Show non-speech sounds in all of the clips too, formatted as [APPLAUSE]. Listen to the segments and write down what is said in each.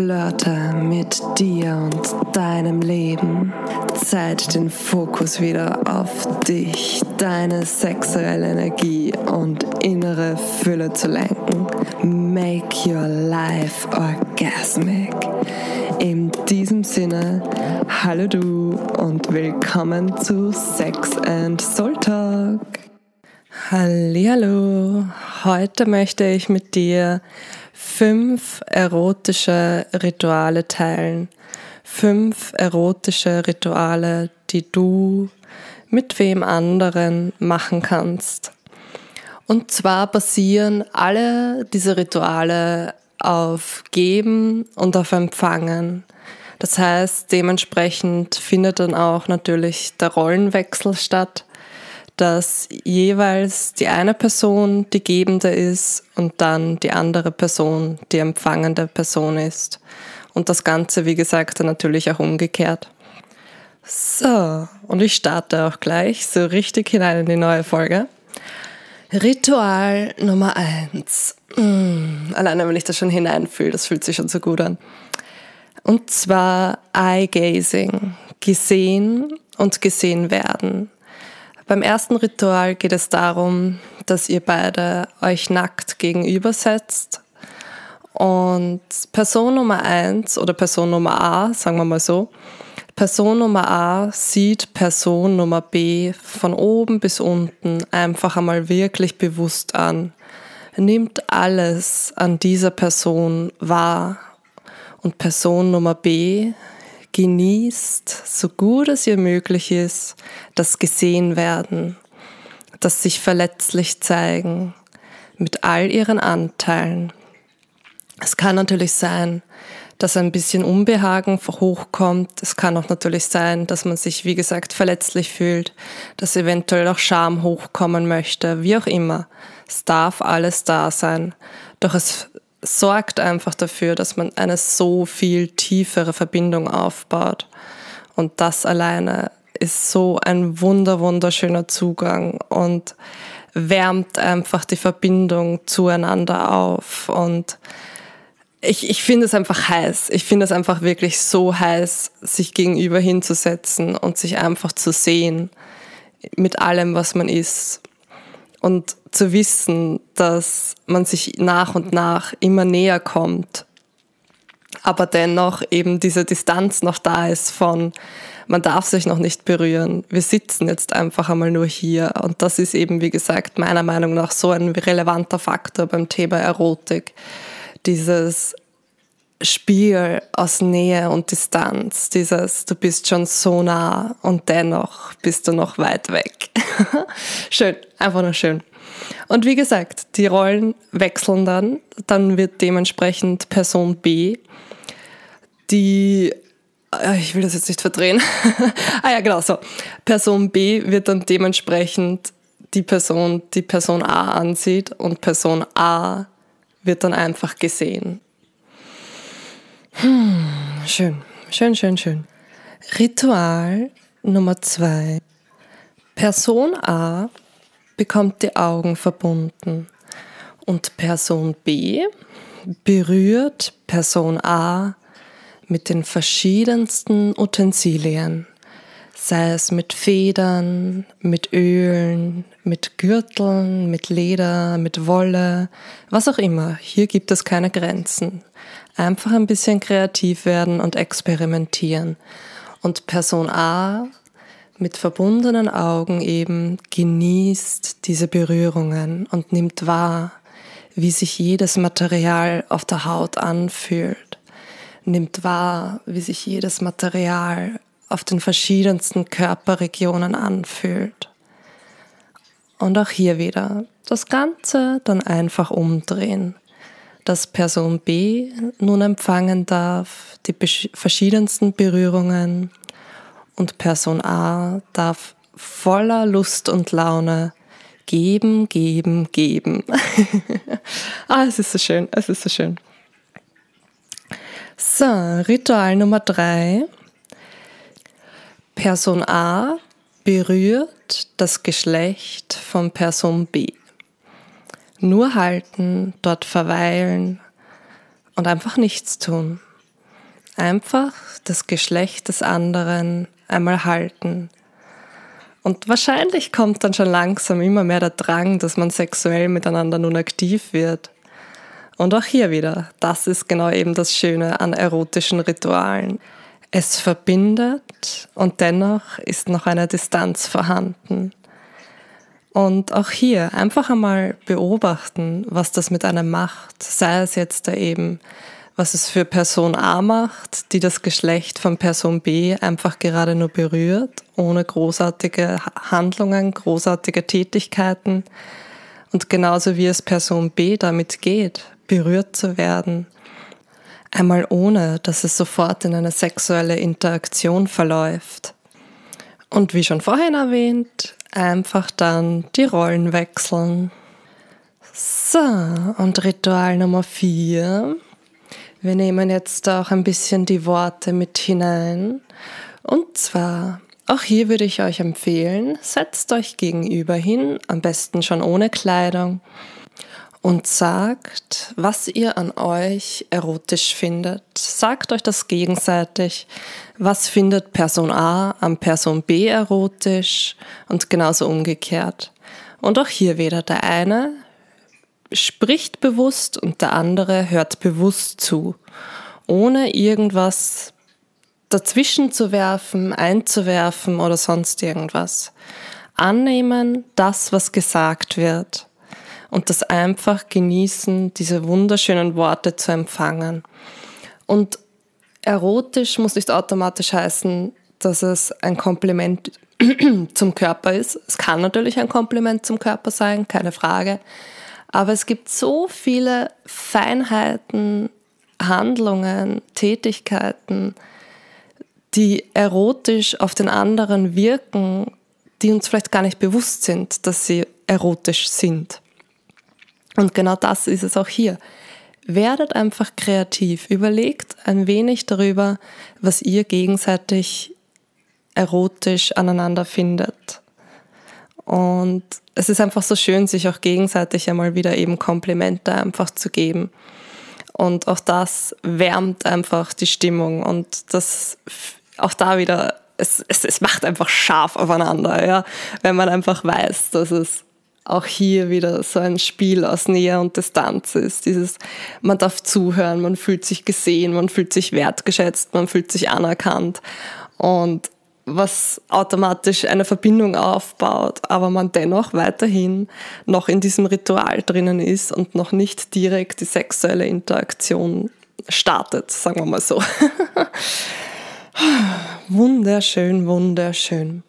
Flirte mit dir und deinem Leben. Zeit, den Fokus wieder auf dich, deine sexuelle Energie und innere Fülle zu lenken. Make your life orgasmic. In diesem Sinne, hallo du und willkommen zu Sex and Soul Talk. Hallo, heute möchte ich mit dir fünf erotische Rituale teilen. Fünf erotische Rituale, die du mit wem anderen machen kannst. Und zwar basieren alle diese Rituale auf Geben und auf Empfangen. Das heißt, dementsprechend findet dann auch natürlich der Rollenwechsel statt dass jeweils die eine Person die gebende ist und dann die andere Person die empfangende Person ist. Und das Ganze, wie gesagt, natürlich auch umgekehrt. So, und ich starte auch gleich so richtig hinein in die neue Folge. Ritual Nummer eins. Mm, alleine, wenn ich das schon hineinfühle, das fühlt sich schon so gut an. Und zwar Eye Gazing. Gesehen und gesehen werden. Beim ersten Ritual geht es darum, dass ihr beide euch nackt gegenübersetzt. Und Person Nummer eins oder Person Nummer A, sagen wir mal so, Person Nummer A sieht Person Nummer B von oben bis unten einfach einmal wirklich bewusst an, nimmt alles an dieser Person wahr. Und Person Nummer B genießt, so gut es ihr möglich ist, das gesehen werden, das sich verletzlich zeigen mit all ihren Anteilen. Es kann natürlich sein, dass ein bisschen Unbehagen hochkommt. Es kann auch natürlich sein, dass man sich, wie gesagt, verletzlich fühlt, dass eventuell auch Scham hochkommen möchte, wie auch immer. Es darf alles da sein. Doch es sorgt einfach dafür, dass man eine so viel tiefere Verbindung aufbaut. Und das alleine ist so ein wunder, wunderschöner Zugang und wärmt einfach die Verbindung zueinander auf. Und ich, ich finde es einfach heiß. Ich finde es einfach wirklich so heiß, sich gegenüber hinzusetzen und sich einfach zu sehen mit allem, was man ist und zu wissen, dass man sich nach und nach immer näher kommt, aber dennoch eben diese Distanz noch da ist von, man darf sich noch nicht berühren. Wir sitzen jetzt einfach einmal nur hier. Und das ist eben, wie gesagt, meiner Meinung nach so ein relevanter Faktor beim Thema Erotik. Dieses Spiel aus Nähe und Distanz, dieses du bist schon so nah und dennoch bist du noch weit weg. [LAUGHS] schön, einfach nur schön. Und wie gesagt, die Rollen wechseln dann. Dann wird dementsprechend Person B, die, äh, ich will das jetzt nicht verdrehen. [LAUGHS] ah ja, genau so. Person B wird dann dementsprechend die Person, die Person A ansieht und Person A wird dann einfach gesehen. Hm, schön, schön, schön, schön. Ritual Nummer zwei. Person A bekommt die Augen verbunden und Person B berührt Person A mit den verschiedensten Utensilien, sei es mit Federn, mit Ölen, mit Gürteln, mit Leder, mit Wolle, was auch immer. Hier gibt es keine Grenzen. Einfach ein bisschen kreativ werden und experimentieren. Und Person A mit verbundenen Augen eben genießt diese Berührungen und nimmt wahr, wie sich jedes Material auf der Haut anfühlt, nimmt wahr, wie sich jedes Material auf den verschiedensten Körperregionen anfühlt. Und auch hier wieder das Ganze dann einfach umdrehen, dass Person B nun empfangen darf, die verschiedensten Berührungen, und Person A darf voller Lust und Laune geben, geben, geben. [LAUGHS] ah, es ist so schön, es ist so schön. So, Ritual Nummer drei. Person A berührt das Geschlecht von Person B. Nur halten, dort verweilen und einfach nichts tun. Einfach das Geschlecht des anderen einmal halten. Und wahrscheinlich kommt dann schon langsam immer mehr der Drang, dass man sexuell miteinander nun aktiv wird. Und auch hier wieder, das ist genau eben das Schöne an erotischen Ritualen. Es verbindet und dennoch ist noch eine Distanz vorhanden. Und auch hier einfach einmal beobachten, was das mit einem macht, sei es jetzt da eben, was es für Person A macht, die das Geschlecht von Person B einfach gerade nur berührt, ohne großartige Handlungen, großartige Tätigkeiten. Und genauso wie es Person B damit geht, berührt zu werden. Einmal ohne, dass es sofort in eine sexuelle Interaktion verläuft. Und wie schon vorhin erwähnt, einfach dann die Rollen wechseln. So, und Ritual Nummer vier. Wir nehmen jetzt auch ein bisschen die Worte mit hinein. Und zwar, auch hier würde ich euch empfehlen, setzt euch gegenüber hin, am besten schon ohne Kleidung und sagt, was ihr an euch erotisch findet. Sagt euch das gegenseitig. Was findet Person A an Person B erotisch und genauso umgekehrt. Und auch hier wieder der eine spricht bewusst und der andere hört bewusst zu, ohne irgendwas dazwischen zu werfen, einzuwerfen oder sonst irgendwas. Annehmen das, was gesagt wird und das einfach genießen, diese wunderschönen Worte zu empfangen. Und erotisch muss nicht automatisch heißen, dass es ein Kompliment [CLEARS THROAT] zum Körper ist. Es kann natürlich ein Kompliment zum Körper sein, keine Frage. Aber es gibt so viele Feinheiten, Handlungen, Tätigkeiten, die erotisch auf den anderen wirken, die uns vielleicht gar nicht bewusst sind, dass sie erotisch sind. Und genau das ist es auch hier. Werdet einfach kreativ, überlegt ein wenig darüber, was ihr gegenseitig erotisch aneinander findet. Und es ist einfach so schön, sich auch gegenseitig einmal wieder eben Komplimente einfach zu geben. Und auch das wärmt einfach die Stimmung und das auch da wieder, es, es, es macht einfach scharf aufeinander, ja, wenn man einfach weiß, dass es auch hier wieder so ein Spiel aus Nähe und Distanz ist. Dieses, man darf zuhören, man fühlt sich gesehen, man fühlt sich wertgeschätzt, man fühlt sich anerkannt und was automatisch eine Verbindung aufbaut, aber man dennoch weiterhin noch in diesem Ritual drinnen ist und noch nicht direkt die sexuelle Interaktion startet, sagen wir mal so. [LAUGHS] wunderschön, wunderschön.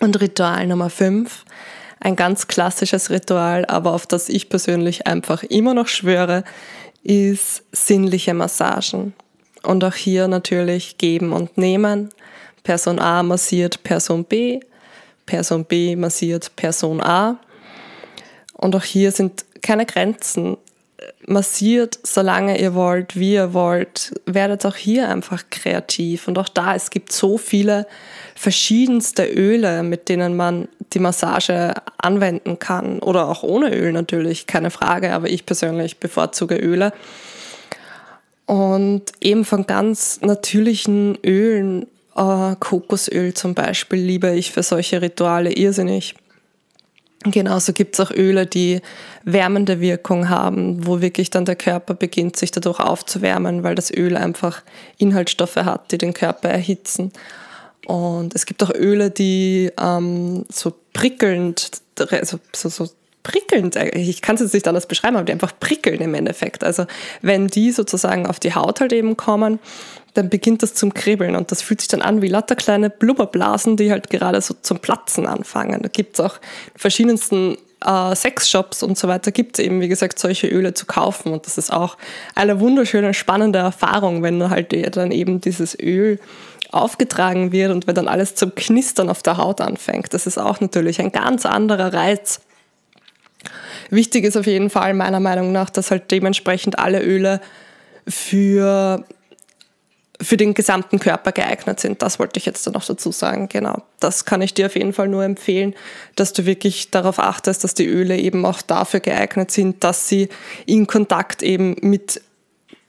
Und Ritual Nummer 5 ein ganz klassisches Ritual, aber auf das ich persönlich einfach immer noch schwöre, ist sinnliche Massagen. Und auch hier natürlich geben und nehmen. Person A massiert Person B, Person B massiert Person A. Und auch hier sind keine Grenzen massiert, solange ihr wollt, wie ihr wollt. Werdet auch hier einfach kreativ. Und auch da, es gibt so viele verschiedenste Öle, mit denen man die Massage anwenden kann. Oder auch ohne Öl natürlich, keine Frage. Aber ich persönlich bevorzuge Öle. Und eben von ganz natürlichen Ölen, äh, Kokosöl zum Beispiel, liebe ich für solche Rituale irrsinnig. Genauso gibt es auch Öle, die wärmende Wirkung haben, wo wirklich dann der Körper beginnt, sich dadurch aufzuwärmen, weil das Öl einfach Inhaltsstoffe hat, die den Körper erhitzen. Und es gibt auch Öle, die ähm, so prickelnd, also so, so prickelnd, ich kann es jetzt nicht anders beschreiben, aber die einfach prickeln im Endeffekt. Also wenn die sozusagen auf die Haut halt eben kommen, dann beginnt das zum Kribbeln und das fühlt sich dann an wie lauter kleine Blubberblasen, die halt gerade so zum Platzen anfangen. Da gibt es auch verschiedensten äh, Sexshops und so weiter, gibt es eben, wie gesagt, solche Öle zu kaufen und das ist auch eine wunderschöne, spannende Erfahrung, wenn halt dann eben dieses Öl aufgetragen wird und wenn dann alles zum Knistern auf der Haut anfängt. Das ist auch natürlich ein ganz anderer Reiz. Wichtig ist auf jeden Fall meiner Meinung nach, dass halt dementsprechend alle Öle für für den gesamten Körper geeignet sind. Das wollte ich jetzt noch dazu sagen. Genau. Das kann ich dir auf jeden Fall nur empfehlen, dass du wirklich darauf achtest, dass die Öle eben auch dafür geeignet sind, dass sie in Kontakt eben mit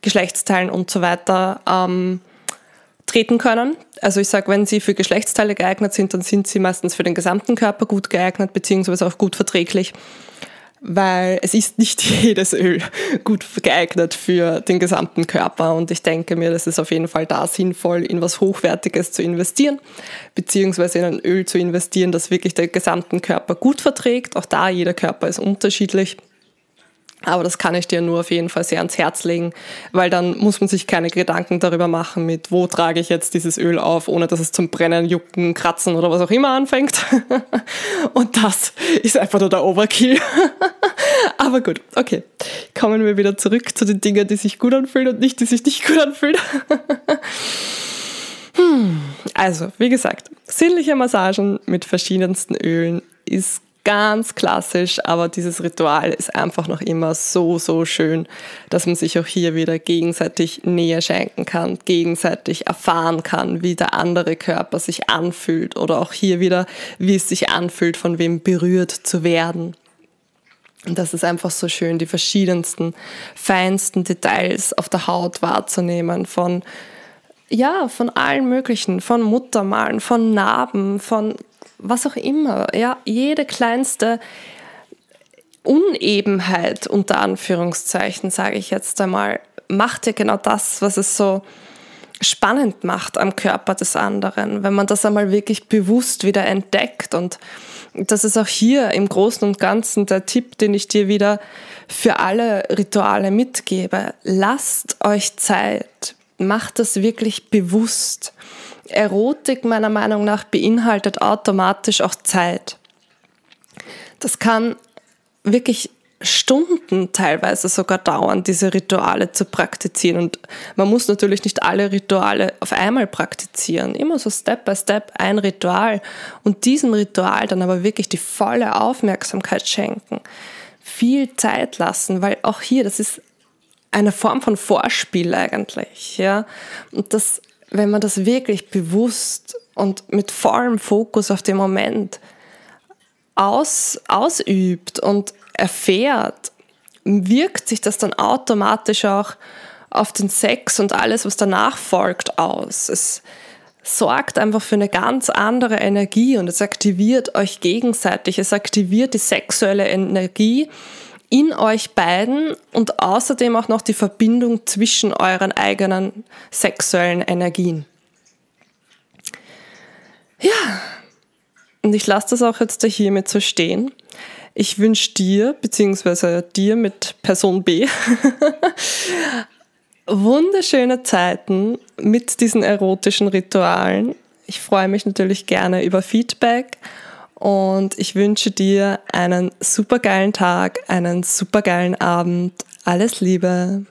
Geschlechtsteilen und so weiter ähm, treten können. Also ich sage, wenn sie für Geschlechtsteile geeignet sind, dann sind sie meistens für den gesamten Körper gut geeignet, beziehungsweise auch gut verträglich weil es ist nicht [LAUGHS] jedes Öl gut geeignet für den gesamten Körper und ich denke mir, das ist auf jeden Fall da sinnvoll, in was Hochwertiges zu investieren, beziehungsweise in ein Öl zu investieren, das wirklich den gesamten Körper gut verträgt. Auch da, jeder Körper ist unterschiedlich. Aber das kann ich dir nur auf jeden Fall sehr ans Herz legen, weil dann muss man sich keine Gedanken darüber machen mit, wo trage ich jetzt dieses Öl auf, ohne dass es zum Brennen, Jucken, Kratzen oder was auch immer anfängt. [LAUGHS] Und das ist einfach nur der Overkill. [LAUGHS] Aber gut, okay. Kommen wir wieder zurück zu den Dingen, die sich gut anfühlen und nicht, die sich nicht gut anfühlen. [LAUGHS] Hm, also, wie gesagt, sinnliche Massagen mit verschiedensten Ölen ist ganz klassisch, aber dieses Ritual ist einfach noch immer so, so schön, dass man sich auch hier wieder gegenseitig Nähe schenken kann, gegenseitig erfahren kann, wie der andere Körper sich anfühlt oder auch hier wieder, wie es sich anfühlt, von wem berührt zu werden. Und das ist einfach so schön, die verschiedensten, feinsten Details auf der Haut wahrzunehmen, von ja, von allen möglichen, von Muttermalen, von Narben, von was auch immer, ja, jede kleinste Unebenheit unter Anführungszeichen, sage ich jetzt einmal, macht ja genau das, was es so spannend macht am Körper des anderen, wenn man das einmal wirklich bewusst wieder entdeckt. Und das ist auch hier im Großen und Ganzen der Tipp, den ich dir wieder für alle Rituale mitgebe. Lasst euch Zeit, macht das wirklich bewusst. Erotik meiner Meinung nach beinhaltet automatisch auch Zeit. Das kann wirklich Stunden teilweise sogar dauern, diese Rituale zu praktizieren. Und man muss natürlich nicht alle Rituale auf einmal praktizieren. Immer so Step by Step ein Ritual und diesem Ritual dann aber wirklich die volle Aufmerksamkeit schenken. Viel Zeit lassen, weil auch hier, das ist eine Form von Vorspiel eigentlich, ja. Und das wenn man das wirklich bewusst und mit vollem Fokus auf den Moment aus, ausübt und erfährt, wirkt sich das dann automatisch auch auf den Sex und alles, was danach folgt, aus. Es sorgt einfach für eine ganz andere Energie und es aktiviert euch gegenseitig. Es aktiviert die sexuelle Energie in euch beiden und außerdem auch noch die Verbindung zwischen euren eigenen sexuellen Energien. Ja, und ich lasse das auch jetzt hiermit so stehen. Ich wünsche dir, beziehungsweise dir mit Person B, [LAUGHS] wunderschöne Zeiten mit diesen erotischen Ritualen. Ich freue mich natürlich gerne über Feedback und ich wünsche dir einen supergeilen Tag, einen supergeilen Abend. Alles Liebe.